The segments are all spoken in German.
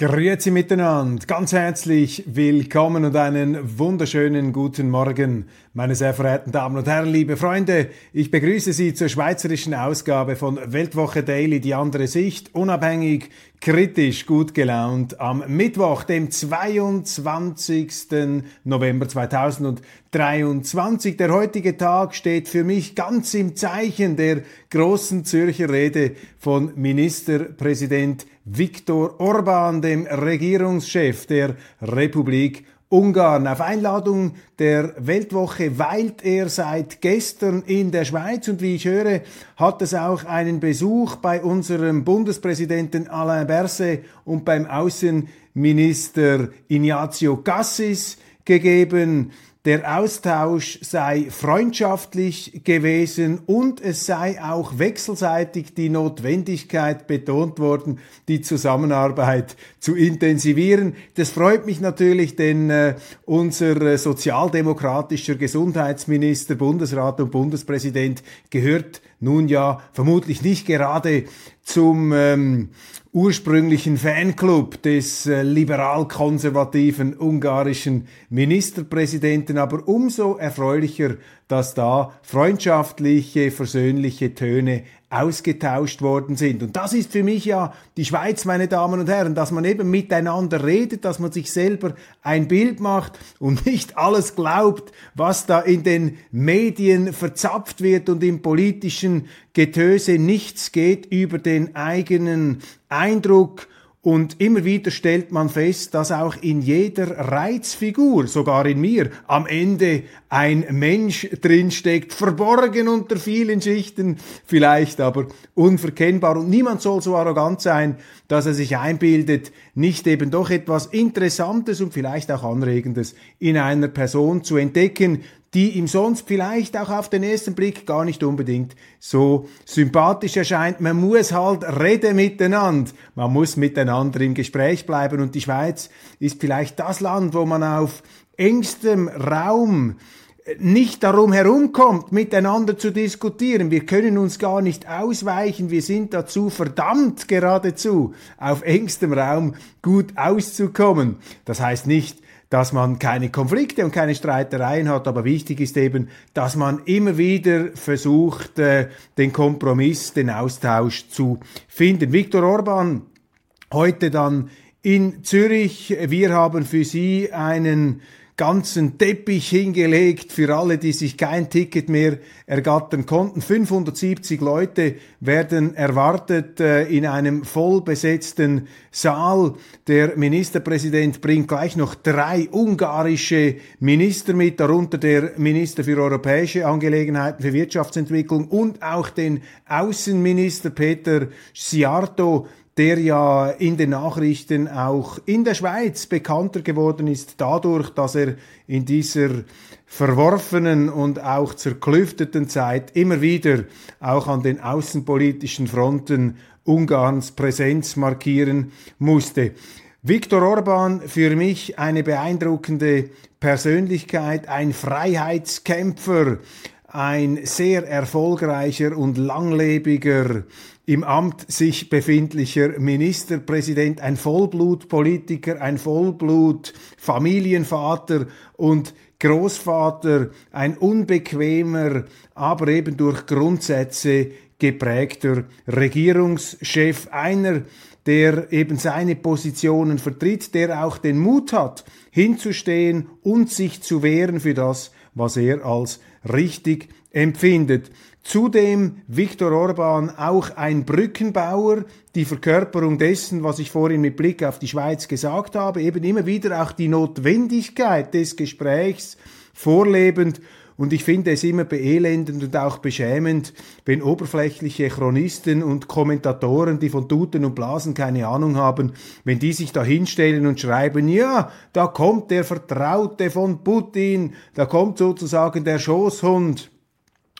Grüezi miteinander, ganz herzlich willkommen und einen wunderschönen guten Morgen, meine sehr verehrten Damen und Herren, liebe Freunde. Ich begrüße Sie zur schweizerischen Ausgabe von Weltwoche Daily, die andere Sicht, unabhängig, kritisch, gut gelaunt, am Mittwoch, dem 22. November 2023. Der heutige Tag steht für mich ganz im Zeichen der großen Zürcher Rede von Ministerpräsident Viktor Orban, dem Regierungschef der Republik Ungarn. Auf Einladung der Weltwoche weilt er seit gestern in der Schweiz und wie ich höre, hat es auch einen Besuch bei unserem Bundespräsidenten Alain Berset und beim Außenminister Ignazio Cassis gegeben der Austausch sei freundschaftlich gewesen und es sei auch wechselseitig die Notwendigkeit betont worden, die Zusammenarbeit zu intensivieren. Das freut mich natürlich, denn äh, unser äh, sozialdemokratischer Gesundheitsminister, Bundesrat und Bundespräsident gehört nun ja vermutlich nicht gerade zum ähm, ursprünglichen Fanclub des äh, liberal-konservativen ungarischen Ministerpräsidenten, aber umso erfreulicher, dass da freundschaftliche, versöhnliche Töne ausgetauscht worden sind. Und das ist für mich ja die Schweiz, meine Damen und Herren, dass man eben miteinander redet, dass man sich selber ein Bild macht und nicht alles glaubt, was da in den Medien verzapft wird und im politischen Getöse nichts geht über den eigenen Eindruck und immer wieder stellt man fest, dass auch in jeder Reizfigur, sogar in mir, am Ende ein Mensch drinsteckt, verborgen unter vielen Schichten, vielleicht aber unverkennbar. Und niemand soll so arrogant sein, dass er sich einbildet, nicht eben doch etwas Interessantes und vielleicht auch Anregendes in einer Person zu entdecken, die ihm sonst vielleicht auch auf den ersten Blick gar nicht unbedingt so sympathisch erscheint. Man muss halt reden miteinander. Man muss miteinander im Gespräch bleiben und die Schweiz ist vielleicht das Land, wo man auf engstem Raum nicht darum herumkommt, miteinander zu diskutieren. Wir können uns gar nicht ausweichen. Wir sind dazu verdammt geradezu, auf engstem Raum gut auszukommen. Das heißt nicht, dass man keine Konflikte und keine Streitereien hat, aber wichtig ist eben, dass man immer wieder versucht, äh, den Kompromiss, den Austausch zu finden. Viktor Orban heute dann in Zürich. Wir haben für Sie einen ganzen Teppich hingelegt für alle, die sich kein Ticket mehr ergattern konnten. 570 Leute werden erwartet äh, in einem vollbesetzten Saal. Der Ministerpräsident bringt gleich noch drei ungarische Minister mit, darunter der Minister für europäische Angelegenheiten, für Wirtschaftsentwicklung und auch den Außenminister Peter Sciarto der ja in den Nachrichten auch in der Schweiz bekannter geworden ist, dadurch, dass er in dieser verworfenen und auch zerklüfteten Zeit immer wieder auch an den außenpolitischen Fronten Ungarns Präsenz markieren musste. Viktor Orban für mich eine beeindruckende Persönlichkeit, ein Freiheitskämpfer, ein sehr erfolgreicher und langlebiger im Amt sich befindlicher Ministerpräsident, ein Vollblutpolitiker, ein Vollblut-Familienvater und Großvater, ein unbequemer, aber eben durch Grundsätze geprägter Regierungschef, einer, der eben seine Positionen vertritt, der auch den Mut hat, hinzustehen und sich zu wehren für das, was er als richtig empfindet. Zudem Viktor Orban auch ein Brückenbauer, die Verkörperung dessen, was ich vorhin mit Blick auf die Schweiz gesagt habe, eben immer wieder auch die Notwendigkeit des Gesprächs vorlebend. Und ich finde es immer beelendend und auch beschämend, wenn oberflächliche Chronisten und Kommentatoren, die von Tuten und Blasen keine Ahnung haben, wenn die sich da hinstellen und schreiben, ja, da kommt der Vertraute von Putin, da kommt sozusagen der Schoßhund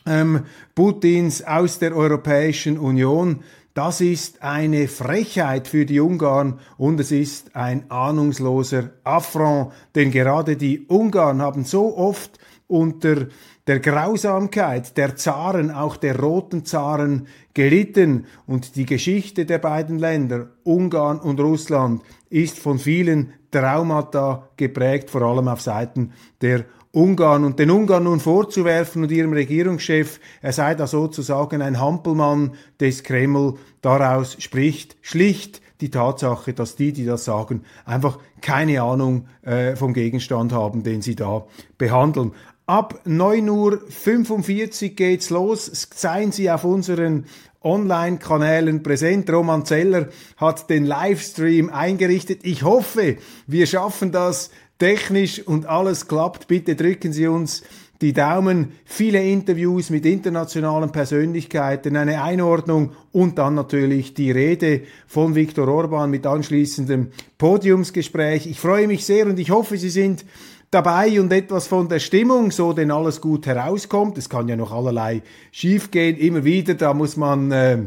ähm, Putins aus der Europäischen Union. Das ist eine Frechheit für die Ungarn und es ist ein ahnungsloser Affront, denn gerade die Ungarn haben so oft unter der Grausamkeit der Zaren, auch der roten Zaren, gelitten und die Geschichte der beiden Länder, Ungarn und Russland, ist von vielen Traumata geprägt, vor allem auf Seiten der Ungarn und den Ungarn nun vorzuwerfen und ihrem Regierungschef, er sei da sozusagen ein Hampelmann des Kreml, daraus spricht schlicht die Tatsache, dass die, die das sagen, einfach keine Ahnung äh, vom Gegenstand haben, den sie da behandeln. Ab 9.45 Uhr geht's los. Seien Sie auf unseren Online-Kanälen präsent. Roman Zeller hat den Livestream eingerichtet. Ich hoffe, wir schaffen das technisch und alles klappt. Bitte drücken Sie uns die Daumen, viele Interviews mit internationalen Persönlichkeiten, eine Einordnung und dann natürlich die Rede von Viktor Orban mit anschließendem Podiumsgespräch. Ich freue mich sehr und ich hoffe, Sie sind dabei und etwas von der Stimmung, so denn alles gut herauskommt. Es kann ja noch allerlei schiefgehen, immer wieder, da muss man äh,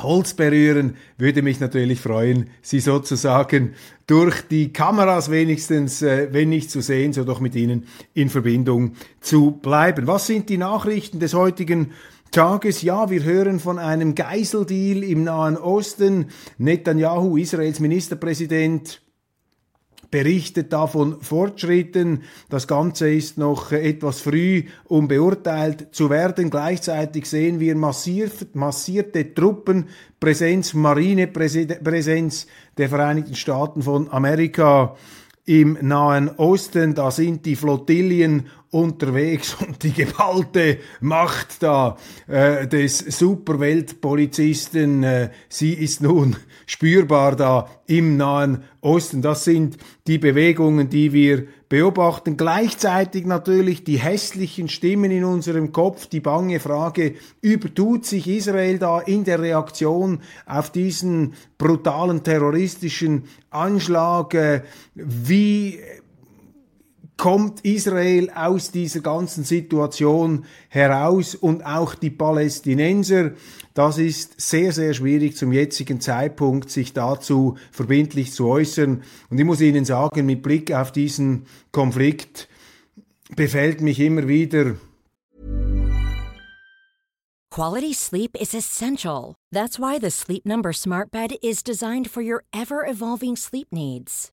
Holz berühren, würde mich natürlich freuen, Sie sozusagen durch die Kameras wenigstens, äh, wenn nicht zu sehen, so doch mit Ihnen in Verbindung zu bleiben. Was sind die Nachrichten des heutigen Tages. Ja, wir hören von einem Geiseldeal im Nahen Osten. Netanyahu, Israels Ministerpräsident, berichtet da von Fortschritten. Das Ganze ist noch etwas früh, um beurteilt zu werden. Gleichzeitig sehen wir massiert, massierte Truppenpräsenz, Marinepräsenz der Vereinigten Staaten von Amerika im Nahen Osten. Da sind die Flottillen unterwegs und die geballte Macht da äh, des Superweltpolizisten, äh, sie ist nun spürbar da im Nahen Osten. Das sind die Bewegungen, die wir beobachten. Gleichzeitig natürlich die hässlichen Stimmen in unserem Kopf, die bange Frage, übertut sich Israel da in der Reaktion auf diesen brutalen terroristischen Anschlag? Äh, wie kommt Israel aus dieser ganzen Situation heraus und auch die Palästinenser. Das ist sehr, sehr schwierig zum jetzigen Zeitpunkt, sich dazu verbindlich zu äußern. Und ich muss Ihnen sagen, mit Blick auf diesen Konflikt befällt mich immer wieder. Quality sleep is essential. That's why the Sleep Number Smart Bed is designed for your ever evolving sleep needs.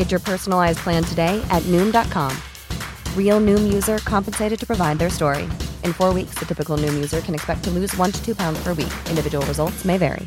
Get your personalized plan today at Noom.com. Real Noom user compensated to provide their story. In four weeks, the typical Noom user can expect to lose one to two pounds per week. Individual results may vary.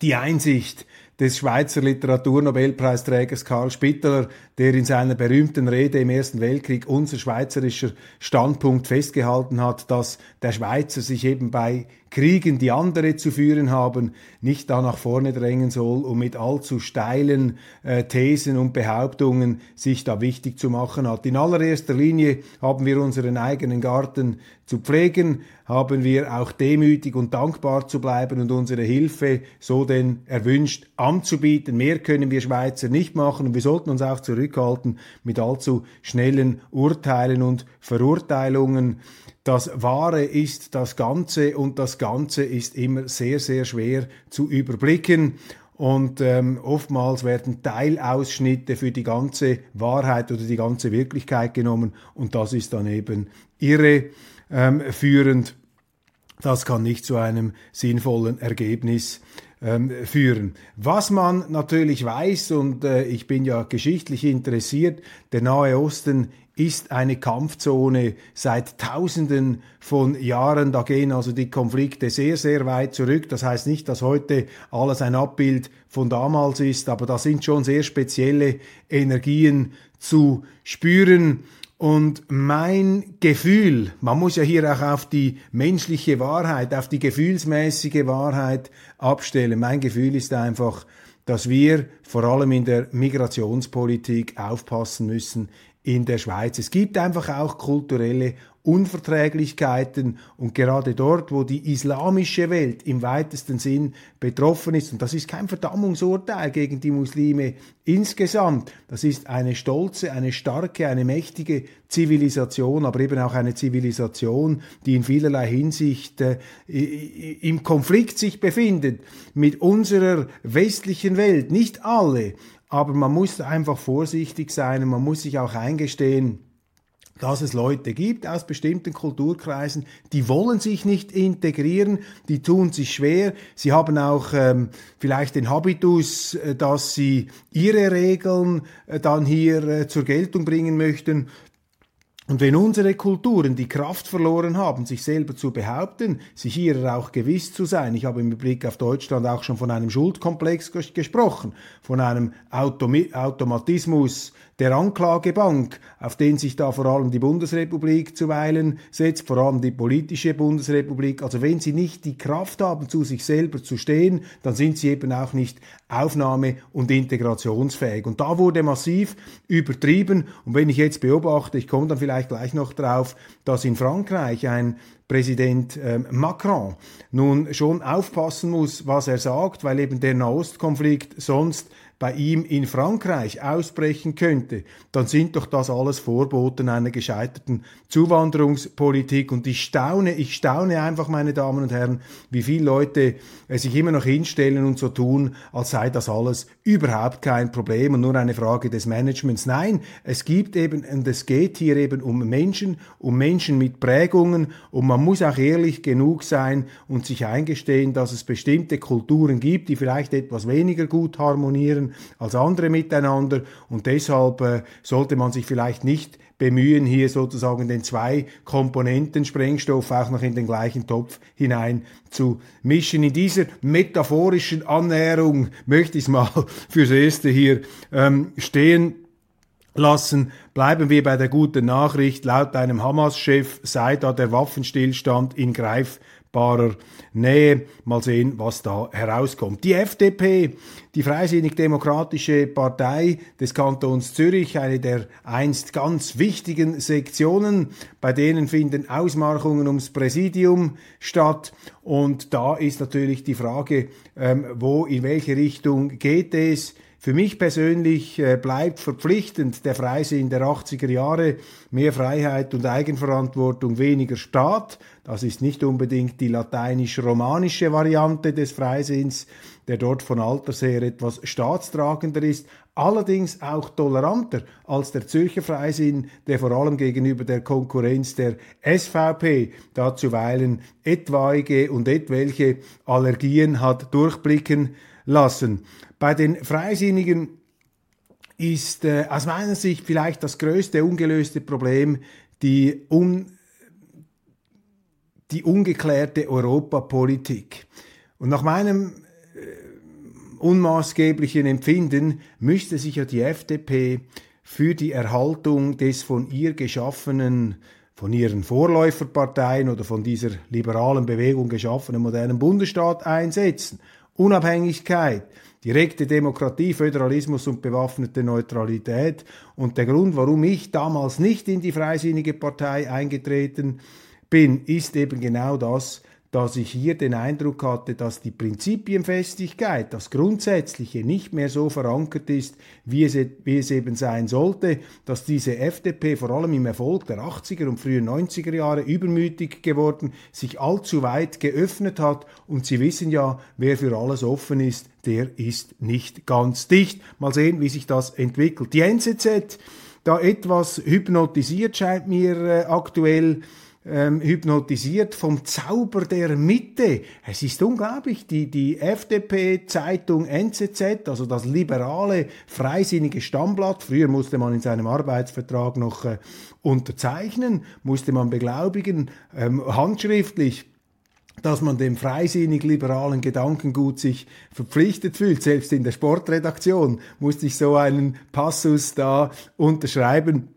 Die Einsicht des Schweizer Literaturnobelpreisträgers Karl Spitteler, der in seiner berühmten Rede im Ersten Weltkrieg unser schweizerischer Standpunkt festgehalten hat, dass der Schweizer sich eben bei Kriegen, die andere zu führen haben, nicht da nach vorne drängen soll, um mit allzu steilen äh, Thesen und Behauptungen sich da wichtig zu machen hat. In allererster Linie haben wir unseren eigenen Garten zu pflegen, haben wir auch demütig und dankbar zu bleiben und unsere Hilfe, so denn erwünscht, anzubieten. Mehr können wir Schweizer nicht machen und wir sollten uns auch zurückhalten mit allzu schnellen Urteilen und Verurteilungen. Das Wahre ist das Ganze und das Ganze ist immer sehr, sehr schwer zu überblicken. Und ähm, oftmals werden Teilausschnitte für die ganze Wahrheit oder die ganze Wirklichkeit genommen und das ist dann eben irreführend. Ähm, das kann nicht zu einem sinnvollen Ergebnis ähm, führen. Was man natürlich weiß, und äh, ich bin ja geschichtlich interessiert, der Nahe Osten ist eine Kampfzone seit Tausenden von Jahren. Da gehen also die Konflikte sehr, sehr weit zurück. Das heißt nicht, dass heute alles ein Abbild von damals ist, aber da sind schon sehr spezielle Energien zu spüren. Und mein Gefühl, man muss ja hier auch auf die menschliche Wahrheit, auf die gefühlsmäßige Wahrheit abstellen. Mein Gefühl ist einfach, dass wir vor allem in der Migrationspolitik aufpassen müssen in der Schweiz. Es gibt einfach auch kulturelle Unverträglichkeiten und gerade dort, wo die islamische Welt im weitesten Sinn betroffen ist, und das ist kein Verdammungsurteil gegen die Muslime insgesamt, das ist eine stolze, eine starke, eine mächtige Zivilisation, aber eben auch eine Zivilisation, die in vielerlei Hinsicht äh, im Konflikt sich befindet mit unserer westlichen Welt. Nicht alle, aber man muss einfach vorsichtig sein und man muss sich auch eingestehen, dass es Leute gibt aus bestimmten Kulturkreisen, die wollen sich nicht integrieren, die tun sich schwer, sie haben auch ähm, vielleicht den Habitus, äh, dass sie ihre Regeln äh, dann hier äh, zur Geltung bringen möchten. Und wenn unsere Kulturen die Kraft verloren haben, sich selber zu behaupten, sich ihrer auch gewiss zu sein, ich habe im Blick auf Deutschland auch schon von einem Schuldkomplex gesprochen, von einem Automatismus der Anklagebank, auf den sich da vor allem die Bundesrepublik zuweilen setzt, vor allem die politische Bundesrepublik. Also wenn sie nicht die Kraft haben, zu sich selber zu stehen, dann sind sie eben auch nicht aufnahme- und integrationsfähig. Und da wurde massiv übertrieben. Und wenn ich jetzt beobachte, ich komme dann vielleicht gleich noch drauf, dass in Frankreich ein Präsident ähm, Macron nun schon aufpassen muss, was er sagt, weil eben der Nahostkonflikt sonst bei ihm in Frankreich ausbrechen könnte, dann sind doch das alles Vorboten einer gescheiterten Zuwanderungspolitik. Und ich staune, ich staune einfach, meine Damen und Herren, wie viele Leute äh, sich immer noch hinstellen und so tun, als sei das alles überhaupt kein Problem und nur eine Frage des Managements. Nein, es gibt eben, und es geht hier eben um Menschen, um Menschen mit Prägungen und man muss auch ehrlich genug sein und sich eingestehen, dass es bestimmte Kulturen gibt, die vielleicht etwas weniger gut harmonieren als andere miteinander und deshalb äh, sollte man sich vielleicht nicht bemühen, hier sozusagen den zwei Komponenten Sprengstoff auch noch in den gleichen Topf hinein zu mischen. In dieser metaphorischen Annäherung möchte ich es mal fürs Erste hier ähm, stehen lassen. Bleiben wir bei der guten Nachricht. Laut einem Hamas-Chef sei da der Waffenstillstand in Greif unmittelbarer Nähe. Mal sehen, was da herauskommt. Die FDP, die Freisinnig-Demokratische Partei des Kantons Zürich, eine der einst ganz wichtigen Sektionen, bei denen finden Ausmarchungen ums Präsidium statt. Und da ist natürlich die Frage, ähm, wo, in welche Richtung geht es? Für mich persönlich äh, bleibt verpflichtend der Freisinn der 80er Jahre, mehr Freiheit und Eigenverantwortung, weniger Staat. Das ist nicht unbedingt die lateinisch-romanische Variante des Freisinns, der dort von Alters her etwas staatstragender ist, allerdings auch toleranter als der Zürcher Freisinn, der vor allem gegenüber der Konkurrenz der SVP da zuweilen etwaige und etwelche Allergien hat durchblicken lassen. Bei den Freisinnigen ist äh, aus meiner Sicht vielleicht das größte ungelöste Problem die, un, die ungeklärte Europapolitik. Und nach meinem äh, unmaßgeblichen Empfinden müsste sich ja die FDP für die Erhaltung des von ihr geschaffenen von ihren Vorläuferparteien oder von dieser liberalen Bewegung geschaffenen modernen Bundesstaat einsetzen. Unabhängigkeit, direkte Demokratie, Föderalismus und bewaffnete Neutralität. Und der Grund, warum ich damals nicht in die Freisinnige Partei eingetreten bin, ist eben genau das, dass ich hier den Eindruck hatte, dass die Prinzipienfestigkeit, das Grundsätzliche nicht mehr so verankert ist, wie es, wie es eben sein sollte, dass diese FDP vor allem im Erfolg der 80er und frühen 90er Jahre übermütig geworden, sich allzu weit geöffnet hat und Sie wissen ja, wer für alles offen ist, der ist nicht ganz dicht. Mal sehen, wie sich das entwickelt. Die NZZ, da etwas hypnotisiert scheint mir äh, aktuell, ähm, hypnotisiert vom Zauber der Mitte. Es ist unglaublich, die, die FDP-Zeitung NZZ, also das liberale, freisinnige Stammblatt, früher musste man in seinem Arbeitsvertrag noch äh, unterzeichnen, musste man beglaubigen, ähm, handschriftlich, dass man dem freisinnig-liberalen Gedankengut sich verpflichtet fühlt. Selbst in der Sportredaktion musste ich so einen Passus da unterschreiben.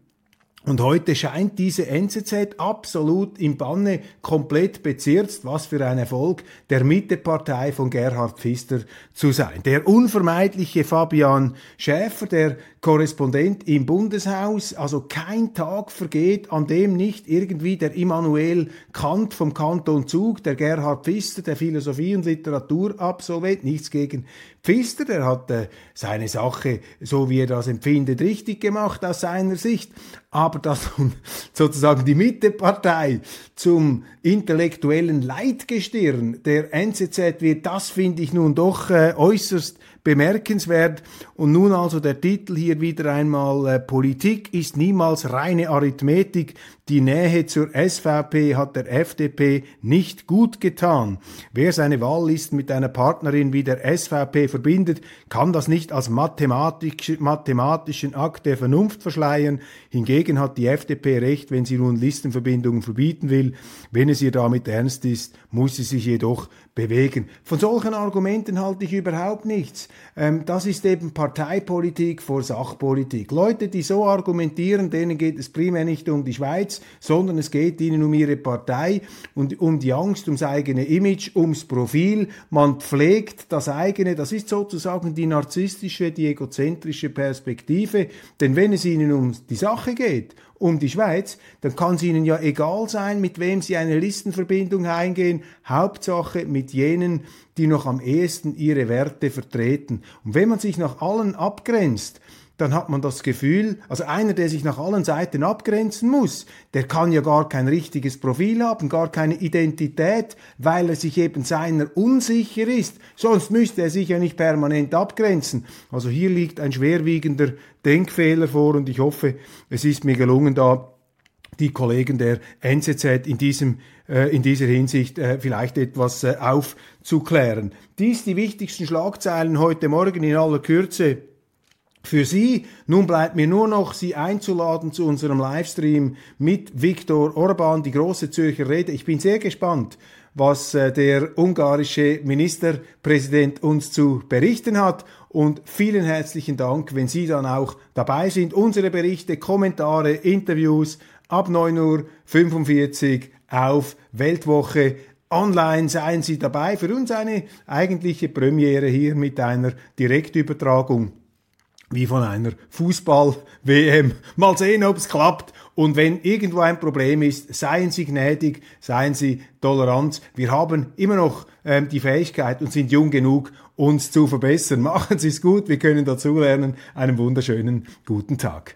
Und heute scheint diese NZZ absolut im Banne komplett bezirzt, was für ein Erfolg der Mittepartei von Gerhard Pfister zu sein. Der unvermeidliche Fabian Schäfer, der Korrespondent im Bundeshaus, also kein Tag vergeht, an dem nicht irgendwie der Immanuel Kant vom Kanton Zug, der Gerhard Pfister, der Philosophie- und Literaturabsolvent, nichts gegen Pfister, der hat äh, seine Sache, so wie er das empfindet, richtig gemacht aus seiner Sicht. Aber dass sozusagen die Mittepartei zum intellektuellen Leitgestirn der NZZ wird, das finde ich nun doch äh, äußerst bemerkenswert. Und nun also der Titel hier wieder einmal, äh, Politik ist niemals reine Arithmetik. Die Nähe zur SVP hat der FDP nicht gut getan. Wer seine Wahllisten mit einer Partnerin wie der SVP verbindet, kann das nicht als mathematisch, mathematischen Akt der Vernunft verschleiern. Hingegen hat die FDP recht, wenn sie nun Listenverbindungen verbieten will. Wenn es ihr damit ernst ist, muss sie sich jedoch bewegen. Von solchen Argumenten halte ich überhaupt nichts. Ähm, das ist eben Parteipolitik vor Sachpolitik. Leute, die so argumentieren, denen geht es primär nicht um die Schweiz, sondern es geht ihnen um ihre Partei und um die Angst ums eigene Image, ums Profil. Man pflegt das eigene, das ist sozusagen die narzisstische, die egozentrische Perspektive. Denn wenn es ihnen um die Sache geht, um die Schweiz, dann kann es ihnen ja egal sein, mit wem sie eine Listenverbindung eingehen. Hauptsache mit jenen, die noch am ehesten ihre Werte vertreten. Und wenn man sich nach allen abgrenzt, dann hat man das Gefühl, also einer, der sich nach allen Seiten abgrenzen muss, der kann ja gar kein richtiges Profil haben, gar keine Identität, weil er sich eben seiner unsicher ist. Sonst müsste er sich ja nicht permanent abgrenzen. Also hier liegt ein schwerwiegender Denkfehler vor und ich hoffe, es ist mir gelungen, da die Kollegen der NZZ in diesem äh, in dieser Hinsicht äh, vielleicht etwas äh, aufzuklären. Dies die wichtigsten Schlagzeilen heute Morgen in aller Kürze für Sie. Nun bleibt mir nur noch, Sie einzuladen zu unserem Livestream mit Viktor Orban, die große Zürcher Rede. Ich bin sehr gespannt, was äh, der ungarische Ministerpräsident uns zu berichten hat. Und vielen herzlichen Dank, wenn Sie dann auch dabei sind. Unsere Berichte, Kommentare, Interviews ab 9.45 Uhr auf Weltwoche online seien Sie dabei. Für uns eine eigentliche Premiere hier mit einer Direktübertragung wie von einer Fußball-WM. Mal sehen, ob es klappt. Und wenn irgendwo ein Problem ist, seien Sie gnädig, seien Sie tolerant. Wir haben immer noch ähm, die Fähigkeit und sind jung genug, uns zu verbessern. Machen Sie es gut, wir können dazulernen. Einen wunderschönen guten Tag.